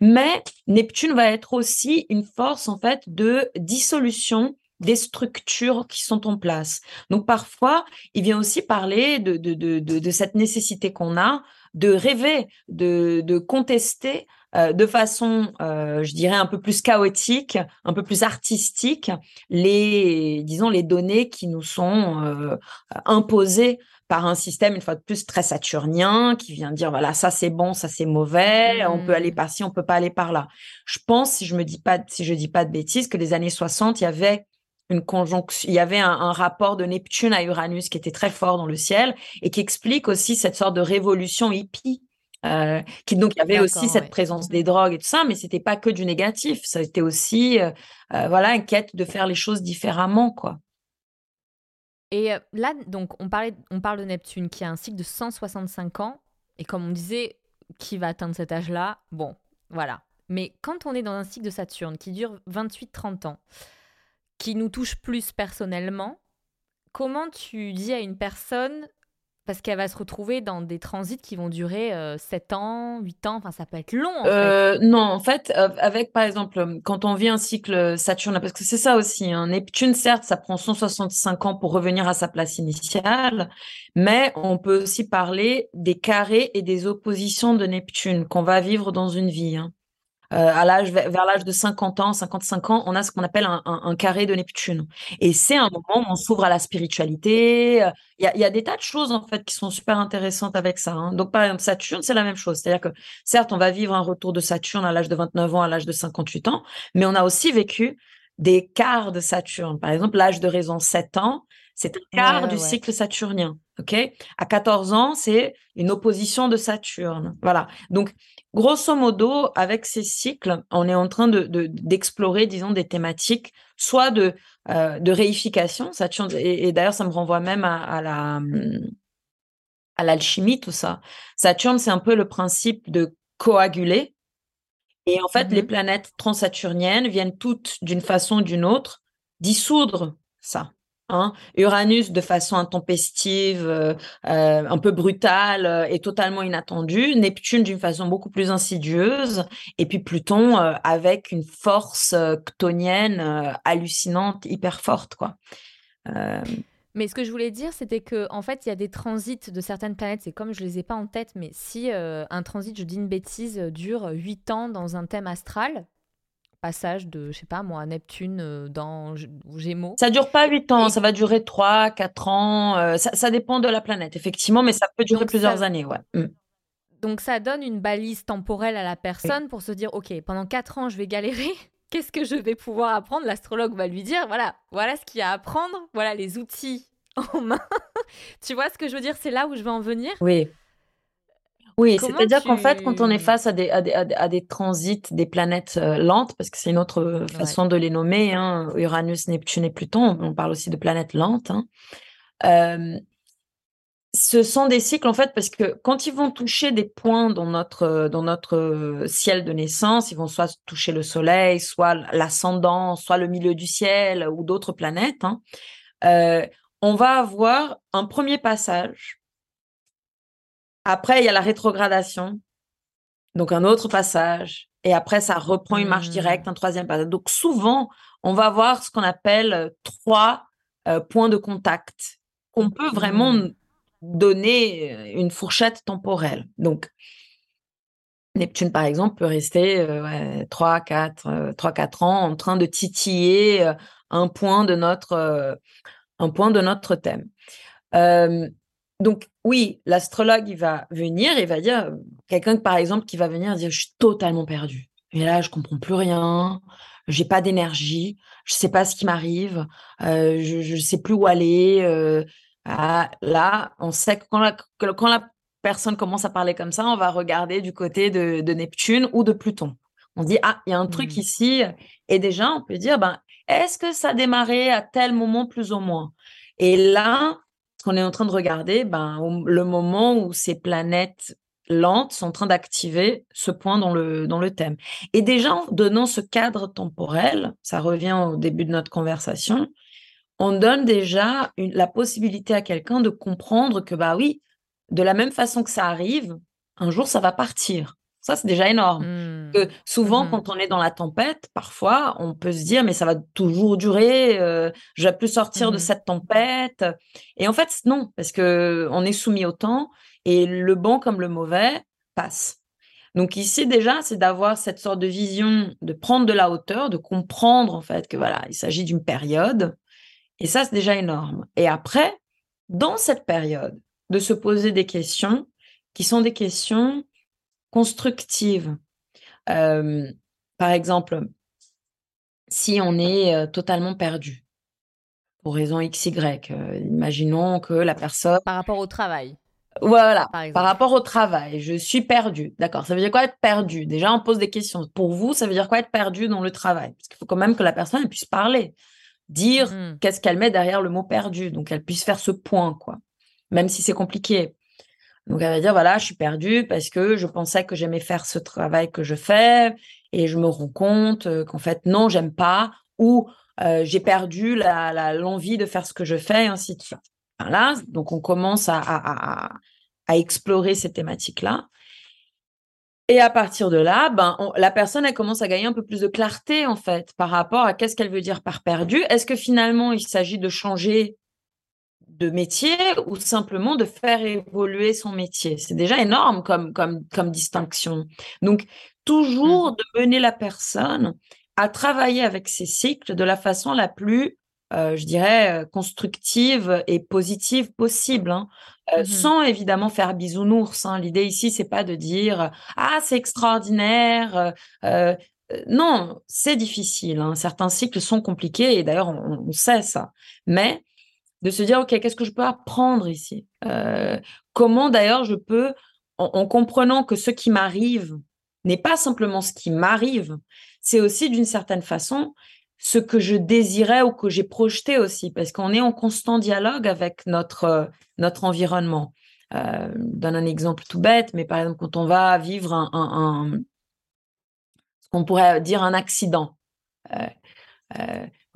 Mais Neptune va être aussi une force, en fait, de dissolution des structures qui sont en place. Donc, parfois, il vient aussi parler de, de, de, de, cette nécessité qu'on a de rêver, de contester euh, de façon, euh, je dirais, un peu plus chaotique, un peu plus artistique, les, disons, les données qui nous sont euh, imposées par un système, une fois de plus, très saturnien, qui vient dire, voilà, ça c'est bon, ça c'est mauvais, on peut aller Mm. par ci, on peut pas aller par là. Je pense, si je me dis pas, si je dis pas de bêtises, que les années 60, il y avait une conjonction, il y avait un, un rapport de Neptune à Uranus qui était très fort dans le ciel et qui explique aussi cette sorte de révolution hippie. Euh, qui donc il y avait aussi cette ouais. présence Mhm. des drogues et tout ça, mais c'était pas que du négatif, ça était aussi euh, euh, voilà une quête de faire les choses différemment quoi. Et là, donc, on, parlait, on parle de Neptune qui a un cycle de 165 ans. Et comme on disait, qui va atteindre cet âge-là Bon, voilà. Mais quand on est dans un cycle de Saturne qui dure 28-30 ans, qui nous touche plus personnellement, comment tu dis à une personne, parce qu'elle va se retrouver dans des transits qui vont durer euh, 7 ans, 8 ans, enfin ça peut être long en fait. Euh, non, en fait, euh, avec par exemple, euh, quand on vit un cycle Saturne, parce que c'est ça aussi, hein, Neptune, certes, ça prend 165 ans pour revenir à sa place initiale, mais on peut aussi parler des carrés et des oppositions de Neptune qu'on va vivre dans une vie. hein. Euh, à l'âge, vers l'âge de 50 ans, 55 ans, on a ce qu'on appelle un, un- un carré de Neptune. Et c'est un moment où on s'ouvre à la spiritualité. euh, Il y a, il y a des tas de choses, en fait, qui sont super intéressantes avec ça. hein. Donc, par exemple, Saturne, c'est la même chose. C'est-à-dire que, certes, on va vivre un retour de Saturne à l'âge de 29 ans, à l'âge de 58 ans, mais on a aussi vécu des quarts de Saturne. Par exemple, l'âge de raison, 7 ans, c'est un quart Ouais, du ouais. cycle saturnien. OK? À 14 ans, c'est une opposition de Saturne. Voilà. Donc, grosso modo, avec ces cycles, on est en train de, de- d'explorer, disons, des thématiques, soit de, euh, de réification, Saturne, et, et d'ailleurs, ça me renvoie même à, à la, à l'alchimie, tout ça. Saturne, c'est un peu le principe de coaguler. Et en fait, les Mhm. planètes transsaturniennes viennent toutes, d'une façon ou d'une autre, dissoudre ça. Hein. Uranus, de façon intempestive, euh, euh, un peu brutale euh, et totalement inattendue. Neptune, d'une façon beaucoup plus insidieuse. Et puis Pluton, avec une force euh, hallucinante, hyper forte, quoi. Mais ce que je voulais dire, c'était que en fait, il y a des transits de certaines planètes. C'est comme je les ai pas en tête, mais si un transit, je dis une bêtise, dure 8 ans dans un thème astral, passage de, je sais pas moi, Neptune euh, dans Gémeaux. Ça dure pas huit ans, Et- ça va durer trois, quatre ans. euh, ça, ça dépend de la planète, effectivement, mais ça peut durer Donc, plusieurs ça- années, ouais. Mm. Donc ça donne une balise temporelle à la personne pour se dire, ok, pendant 4 ans, je vais galérer. Qu'est-ce que je vais pouvoir apprendre? L'astrologue va lui dire, voilà, voilà ce qu'il y a à apprendre, voilà les outils en main. tu vois ce que je veux dire? C'est là où je veux en venir. Oui. Oui, c'est-à-dire qu'en fait, quand on est face à des, à des, à des- à des transits des planètes euh, lentes, parce que c'est une autre euh, façon de les nommer, hein, Uranus, Neptune et Pluton, on parle aussi de planètes lentes, hein, euh, ce sont des cycles, en fait, parce que quand ils vont toucher des points dans notre, dans notre ciel de naissance, ils vont soit toucher le Soleil, soit l'ascendant, soit le milieu du ciel ou d'autres planètes, hein, euh, on va avoir un premier passage. Après, il y a la rétrogradation, donc un autre passage. Et après, ça reprend une marche Hmm. directe, un troisième passage. Donc souvent, on va avoir ce qu'on appelle euh, trois euh, points de contact qu'on peut vraiment Hmm. donner euh, une fourchette temporelle. Donc, Neptune, par exemple, peut rester euh, ouais, 3, 4, euh, 3, 4 ans en train de titiller euh, un point de notre, un point de notre thème. Donc, oui, l'astrologue, il va venir, il va dire, quelqu'un, par exemple, qui va venir dire, je suis totalement perdu. Et là, je comprends plus rien, j'ai pas d'énergie, je sais pas ce qui m'arrive, euh, je ne sais plus où aller. euh, ah, là, on sait que quand la, que- quand la personne commence à parler comme ça, on va regarder du côté de, de Neptune ou de Pluton. On dit, ah, il y a un truc Hmm. ici. Et déjà, on peut dire, ben, est-ce que ça a démarré à tel moment plus ou moins? Et là, qu'on est en train de regarder, ben, le moment où ces planètes lentes sont en train d'activer ce point dans le, thème. Et déjà, en donnant ce cadre temporel, ça revient au début de notre conversation, on donne déjà la possibilité à quelqu'un de comprendre que, bah oui, de la même façon que ça arrive, un jour, ça va partir. Ça, c'est déjà énorme. Que souvent, Mhm. quand on est dans la tempête, parfois, on peut se dire, mais ça va toujours durer, euh, je vais plus sortir de Mhm. cette tempête. Et en fait, non, parce que on est soumis au temps et le bon comme le mauvais passe. Donc ici, déjà, c'est d'avoir cette sorte de vision, de prendre de la hauteur, de comprendre en fait que voilà, il s'agit d'une période. Et ça, c'est déjà énorme. Et après, dans cette période, de se poser des questions qui sont des questions constructives. Euh, par exemple, si on est euh, totalement perdu, pour raison X, Y, euh, imaginons que la personne, Par rapport au travail, voilà, par rapport au travail, je suis perdu. D'accord, ça veut dire quoi être perdu? Déjà, on pose des questions. Pour vous, ça veut dire quoi être perdu dans le travail? Parce qu'il faut quand même que la personne puisse parler, dire Mhm. qu'est-ce qu'elle met derrière le mot perdu, donc elle puisse faire ce point, quoi, même si c'est compliqué. Donc elle va dire, voilà, je suis perdue parce que je pensais que j'aimais faire ce travail que je fais et je me rends compte euh, qu'en fait, non, j'aime pas ou euh, j'ai perdu l'envie de faire ce que je fais ainsi de suite. Voilà, donc on commence à, explorer ces thématiques-là. Et à partir de là, ben, la personne, elle commence à gagner un peu plus de clarté, en fait, par rapport à qu'est-ce qu'elle veut dire par perdu. Est-ce que finalement, il s'agit de changer de métier ou simplement de faire évoluer son métier? C'est déjà énorme comme, comme, comme distinction. Donc, toujours de mener la personne à travailler avec ses cycles de la façon la plus, euh, je dirais, euh, constructive et positive possible. hein. Euh, Mhm. sans évidemment faire bisounours. hein. L'idée ici, c'est pas de dire ah c'est extraordinaire. euh, non, c'est difficile. hein. Certains cycles sont compliqués et d'ailleurs on, on sait ça. Mais de se dire ok qu'est-ce que je peux apprendre ici? Euh, Comment d'ailleurs je peux en, en comprenant que ce qui m'arrive n'est pas simplement ce qui m'arrive, c'est aussi d'une certaine façon ce que je désirais ou que j'ai projeté aussi, parce qu'on est en constant dialogue avec notre, euh, notre environnement. je donne un exemple tout bête, mais par exemple, quand on va vivre un ce qu'on pourrait dire un accident.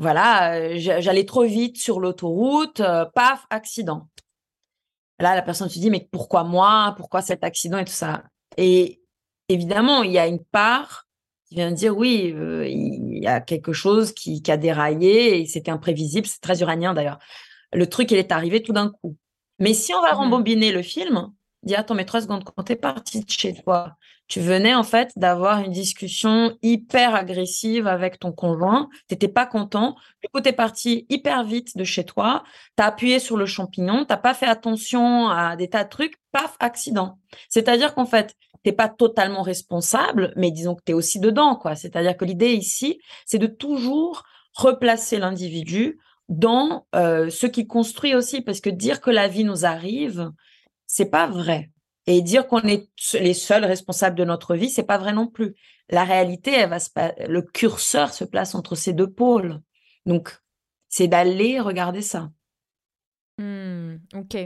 Voilà, j'allais trop vite sur l'autoroute, paf, accident. Là, la personne se dit, mais pourquoi moi? Pourquoi cet accident et tout ça? Et évidemment, il y a une part qui vient dire, oui, euh, il y a quelque chose qui, a déraillé et c'était imprévisible. C'est très uranien d'ailleurs. Le truc, il est arrivé tout d'un coup. Mais si on va mmh rembobiner le film, dit attends, mais trois secondes, quand t'es parti de chez toi, tu venais en fait d'avoir une discussion hyper agressive avec ton conjoint, t'étais pas content, du coup t'es parti hyper vite de chez toi, t'as appuyé sur le champignon, t'as pas fait attention à des tas de trucs, paf, accident. C'est-à-dire qu'en fait, t'es pas totalement responsable, mais disons que tu es aussi dedans, quoi. C'est-à-dire que l'idée ici, c'est de toujours replacer l'individu dans euh, ce qui construit aussi, parce que dire que la vie nous arrive, c'est pas vrai. Et dire qu'on est les seuls responsables de notre vie, c'est pas vrai non plus. La réalité, elle va le curseur se place entre ces deux pôles. Donc, c'est d'aller regarder ça. Mmh, ok.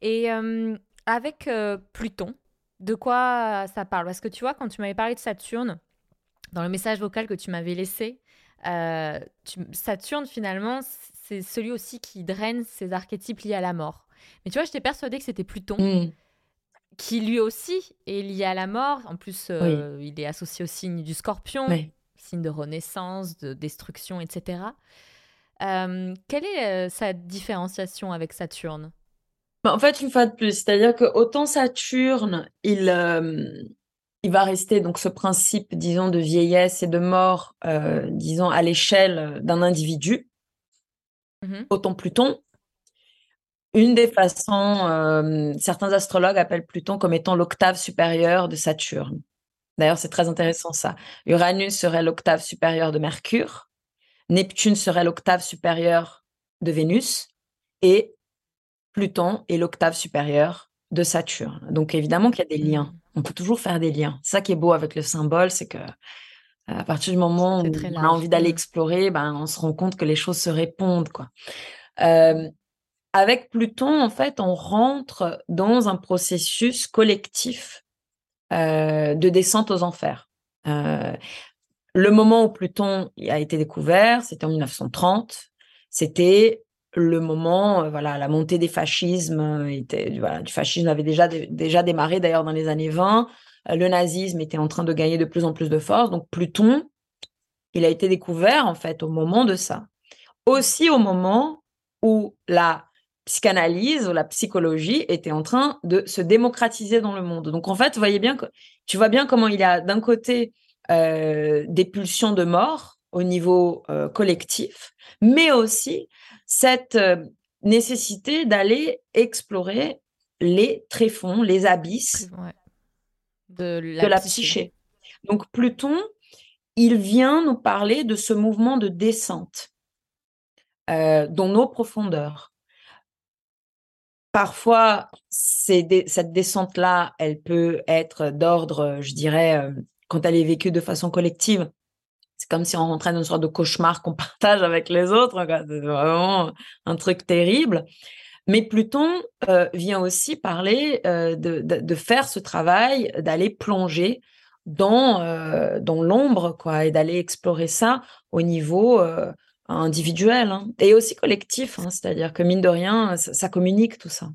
Et avec Pluton, de quoi ça parle? Parce que tu vois, quand tu m'avais parlé de Saturne, dans le message vocal que tu m'avais laissé, Saturne, finalement, c'est celui aussi qui draine ces archétypes liés à la mort. Mais tu vois, j'étais persuadée que c'était Pluton, mmh. qui lui aussi est lié à la mort. En plus, euh, il est associé au signe du scorpion, signe de renaissance, de destruction, etc. Euh, quelle est euh, sa différenciation avec Saturne? Bah, En fait, une fois de plus, c'est-à-dire que autant Saturne, il, il va rester donc ce principe, disons, de vieillesse et de mort, disons, à l'échelle d'un individu. Mmh autant Pluton, une des façons, euh, certains astrologues appellent Pluton comme étant l'octave supérieure de Saturne. D'ailleurs, c'est très intéressant ça. Uranus serait l'octave supérieure de Mercure, Neptune serait l'octave supérieure de Vénus et Pluton est l'octave supérieure de Saturne. Donc évidemment qu'il y a des liens. On peut toujours faire des liens. Ça qui est beau avec le symbole, c'est que à partir du moment où on a envie d'aller explorer, ben, on se rend compte que les choses se répondent. Quoi. Euh, avec Pluton, en fait, on rentre dans un processus collectif euh, de descente aux enfers. Euh, le moment où Pluton a été découvert, c'était en 1930. C'était le moment, euh, voilà, la montée des fascismes, du fascisme avait déjà, déjà démarré d'ailleurs dans les années 20. Le nazisme était en train de gagner de plus en plus de force. Donc Pluton, il a été découvert en fait au moment de ça. Aussi au moment où la psychanalyse ou la psychologie était en train de se démocratiser dans le monde. Donc en fait, vous voyez bien que tu vois bien comment il y a d'un côté euh, des pulsions de mort au niveau euh, collectif, mais aussi cette euh, nécessité d'aller explorer les tréfonds, les abysses de la, psyché. Donc Pluton, il vient nous parler de ce mouvement de descente dans nos profondeurs. Parfois, cette descente-là, elle peut être d'ordre, je dirais, euh, quand elle est vécue de façon collective. C'est comme si on rentrait dans une sorte de cauchemar qu'on partage avec les autres. C'est vraiment un truc terrible. Mais Pluton euh, vient aussi parler euh, de, faire ce travail, d'aller plonger dans, dans l'ombre, quoi, et d'aller explorer ça au niveau individuel hein, et aussi collectif. Hein, c'est-à-dire que mine de rien, ça, communique tout ça.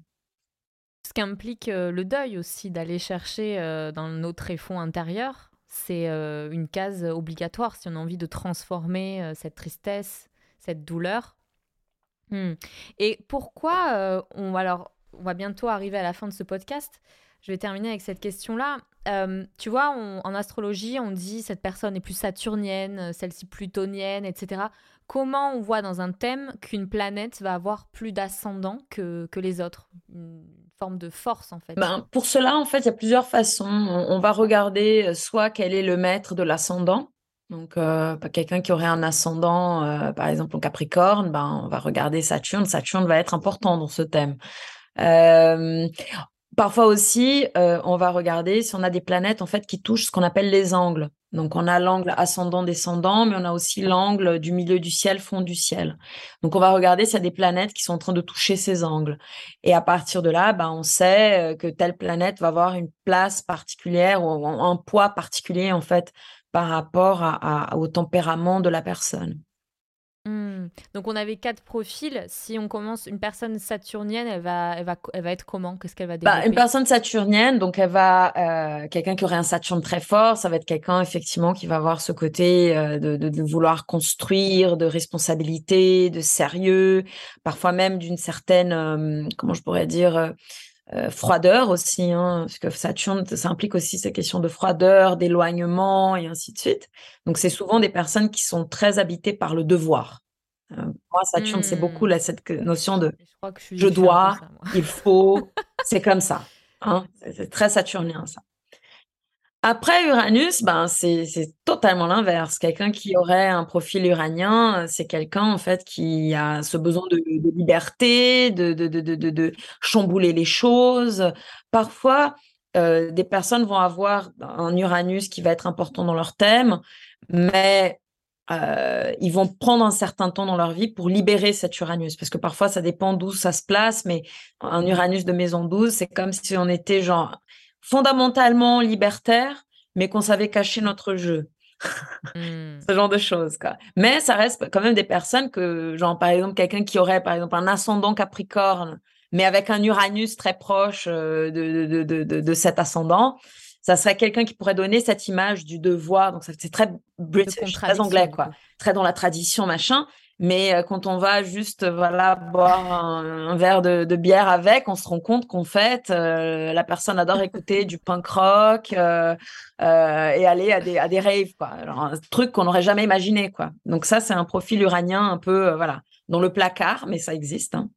Ce qu'implique euh, le deuil aussi, d'aller chercher euh, dans nos tréfonds intérieurs, c'est euh, une case obligatoire si on a envie de transformer cette tristesse, cette douleur. Hmm. Et pourquoi on, alors, on va bientôt arriver à la fin de ce podcast. Je vais terminer avec cette question-là. tu vois, en astrologie, on dit cette personne est plus saturnienne, celle-ci plutonienne, etc comment on voit dans un thème qu'une planète va avoir plus d'ascendant que, les autres? Une forme de force, en fait. Ben, pour cela, en fait, il y a plusieurs façons. On, va regarder euh, soit quel est le maître de l'ascendant. Donc, euh, quelqu'un qui aurait un ascendant, euh, par exemple, en Capricorne, ben, on va regarder Saturne. Saturne va être important dans ce thème. parfois aussi, on va regarder si on a des planètes en fait qui touchent ce qu'on appelle les angles. Donc, on a l'angle ascendant-descendant, mais on a aussi l'angle du milieu du ciel, fond du ciel. Donc, on va regarder s'il y a des planètes qui sont en train de toucher ces angles. Et à partir de là, ben, on sait euh, que telle planète va avoir une place particulière ou un poids particulier, en fait, par rapport au tempérament de la personne. Mmh. Donc on avait quatre profils. Si on commence une personne saturnienne, elle va, elle va, elle va être comment? Qu'est-ce qu'elle va bah, Une personne saturnienne, donc elle va, euh, quelqu'un qui aurait un Saturne très fort, ça va être quelqu'un effectivement qui va avoir ce côté euh, de, de, vouloir construire, de responsabilité, de sérieux, parfois même d'une certaine, euh, comment je pourrais dire, froideur aussi, hein, parce que Saturne, ça implique aussi ces questions de froideur, d'éloignement et ainsi de suite. Donc, c'est souvent des personnes qui sont très habitées par le devoir. Euh, moi, Saturne, c'est beaucoup mmh. là, cette notion de je, dois, il faut, c'est comme ça. Hein, c'est très saturnien, ça. Après Uranus, ben c'est totalement l'inverse. Quelqu'un qui aurait un profil uranien, c'est quelqu'un en fait qui a ce besoin de, liberté, de, de, de, chambouler les choses. Parfois, euh, des personnes vont avoir un Uranus qui va être important dans leur thème, mais euh, ils vont prendre un certain temps dans leur vie pour libérer cet Uranus. Parce que parfois, ça dépend d'où ça se place, mais un Uranus de maison 12, c'est comme si on était genre fondamentalement libertaire, mais qu'on savait cacher notre jeu. Hmm. Ce genre de choses. Quoi. Mais ça reste quand même des personnes que, genre, par exemple, quelqu'un qui aurait, par exemple, un ascendant Capricorne, mais avec un Uranus très proche euh, de, de, de, de, cet ascendant, ça serait quelqu'un qui pourrait donner cette image du devoir. Donc, c'est très british, très anglais, quoi. Très dans la tradition, machin. Mais euh, quand on va juste voilà boire un, verre de, bière avec, on se rend compte qu'en fait, euh, la personne adore écouter du punk rock euh, et aller à des, à des raves, quoi. Un truc qu'on n'aurait jamais imaginé, quoi. Donc ça, c'est un profil uranien un peu, voilà, dans le placard, mais ça existe. Hein.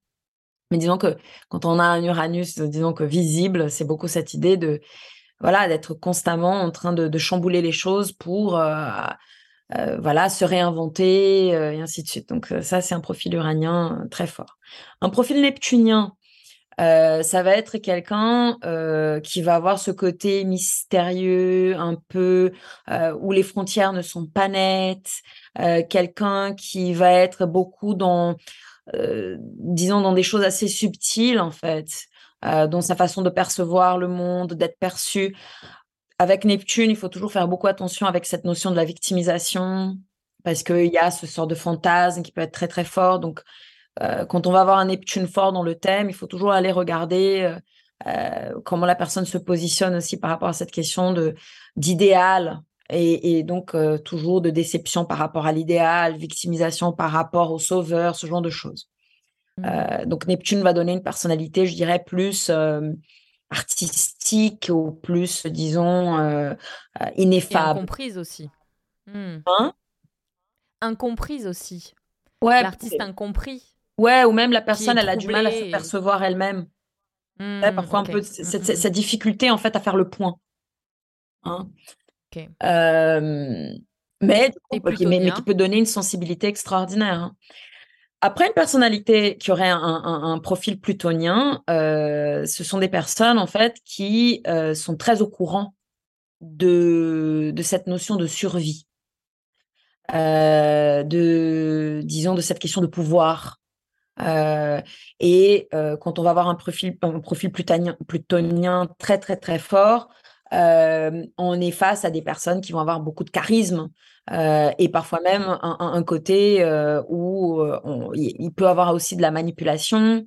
Mais disons que quand on a un Uranus, disons que visible, c'est beaucoup cette idée de voilà d'être constamment en train de, chambouler les choses pour euh, voilà, se réinventer euh, et ainsi de suite. Donc euh, ça, c'est un profil uranien très fort. Un profil neptunien, ça va être quelqu'un qui va avoir ce côté mystérieux, un peu où les frontières ne sont pas nettes, quelqu'un qui va être beaucoup dans, disons, dans des choses assez subtiles en fait, dans sa façon de percevoir le monde, d'être perçu avec Neptune, il faut toujours faire beaucoup attention avec cette notion de la victimisation, parce qu'il y a ce sort de fantasme qui peut être très très fort. Donc, euh, quand on va avoir un Neptune fort dans le thème, il faut toujours aller regarder euh, euh, comment la personne se positionne aussi par rapport à cette question de d'idéal et, donc toujours de déception par rapport à l'idéal, victimisation par rapport au sauveur, ce genre de choses. Mmh. donc Neptune va donner une personnalité, je dirais, plus artistique ou plus, disons, euh, euh ineffable. incomprise aussi. Hmm. Hein? Incomprise aussi. Ouais. L'artiste incompris. Ouais, ou même la personne, elle a du mal à se percevoir elle-même. Hmm, parfois un peu hmm, cette, difficulté en fait à faire le point. Hein? Euh, mais, mais, qui peut donner une sensibilité extraordinaire. Hein. Après, une personnalité qui aurait un, profil plutonien, euh, ce sont des personnes en fait qui euh, sont très au courant de, cette notion de survie, euh, de disons de cette question de pouvoir. et quand on va avoir un profil, un profil plutonien, plutonien très très très fort, on est face à des personnes qui vont avoir beaucoup de charisme, euh, et parfois même un, côté euh, où euh, il peut avoir aussi de la manipulation,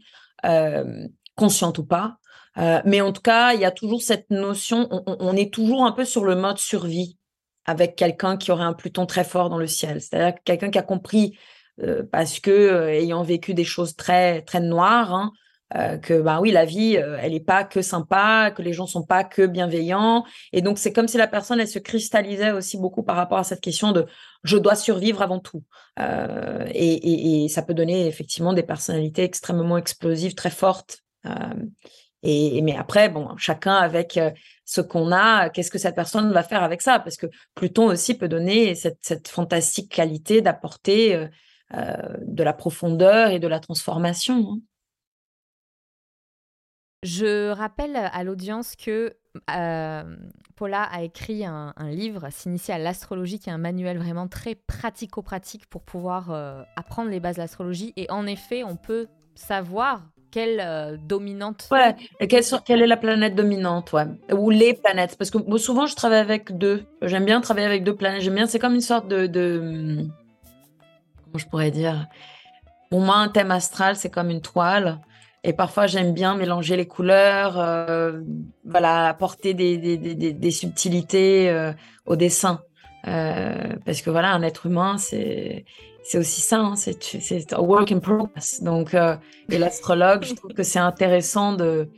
consciente ou pas. mais en tout cas, il y a toujours cette notion, on, est toujours un peu sur le mode survie avec quelqu'un qui aurait un Pluton très fort dans le ciel. C'est-à-dire quelqu'un qui a compris, parce que ayant vécu des choses très très noires, hein, euh, que bah oui la vie euh, elle est pas que sympa que les gens sont pas que bienveillants. Et donc c'est comme si la personne elle se cristallisait aussi beaucoup par rapport à cette question de je dois survivre avant tout euh, et, ça peut donner effectivement des personnalités extrêmement explosives très fortes et, mais après bon chacun avec ce qu'on a qu'est-ce que cette personne va faire avec ça? Parce que Pluton aussi peut donner cette, cette fantastique qualité d'apporter de la profondeur et de la transformation hein. Je rappelle à l'audience que euh, Paula a écrit un, livre, S'initier à l'astrologie, qui est un manuel vraiment très pratico-pratique pour pouvoir euh, apprendre les bases de l'astrologie. Et en effet, on peut savoir quelle euh, dominante. Ouais, quelle, quelle, est la planète dominante, ouais. Ou les planètes. Parce que souvent, je travaille avec deux. J'aime bien travailler avec deux planètes. J'aime bien, c'est comme une sorte de, de. Comment je pourrais dire? Pour moi, un thème astral, c'est comme une toile. Et parfois, j'aime bien mélanger les couleurs, euh, voilà, apporter des, subtilités euh, au dessin. Euh, parce que voilà, un être humain, c'est aussi ça, hein, c'est un work in progress. Donc, et l'astrologue, je trouve que c'est intéressant de,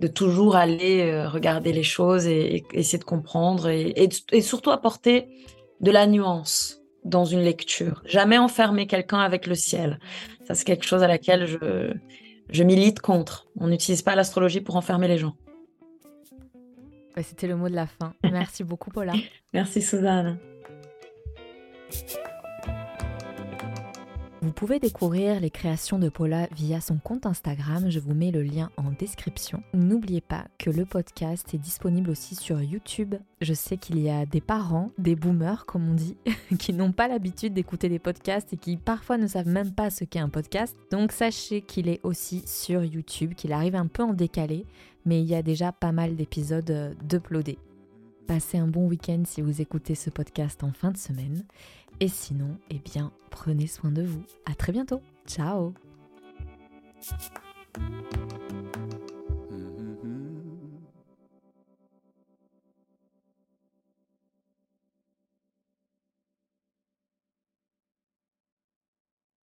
de toujours aller regarder les choses et, essayer de comprendre et, surtout apporter de la nuance dans une lecture. Jamais enfermer quelqu'un avec le ciel. Ça, c'est quelque chose à laquelle je, je milite contre. On n'utilise pas l'astrologie pour enfermer les gens. C'était le mot de la fin. Merci beaucoup, Paula. Merci, Suzanne. Vous pouvez découvrir les créations de Paula via son compte Instagram, je vous mets le lien en description. N'oubliez pas que le podcast est disponible aussi sur YouTube. Je sais qu'il y a des parents, des boomers comme on dit, qui n'ont pas l'habitude d'écouter des podcasts et qui parfois ne savent même pas ce qu'est un podcast. Donc sachez qu'il est aussi sur YouTube, qu'il arrive un peu en décalé, mais il y a déjà pas mal d'épisodes euh, d'uploadés. Passez un bon week-end si vous écoutez ce podcast en fin de semaine. Et sinon, eh bien, prenez soin de vous. À très bientôt. Ciao.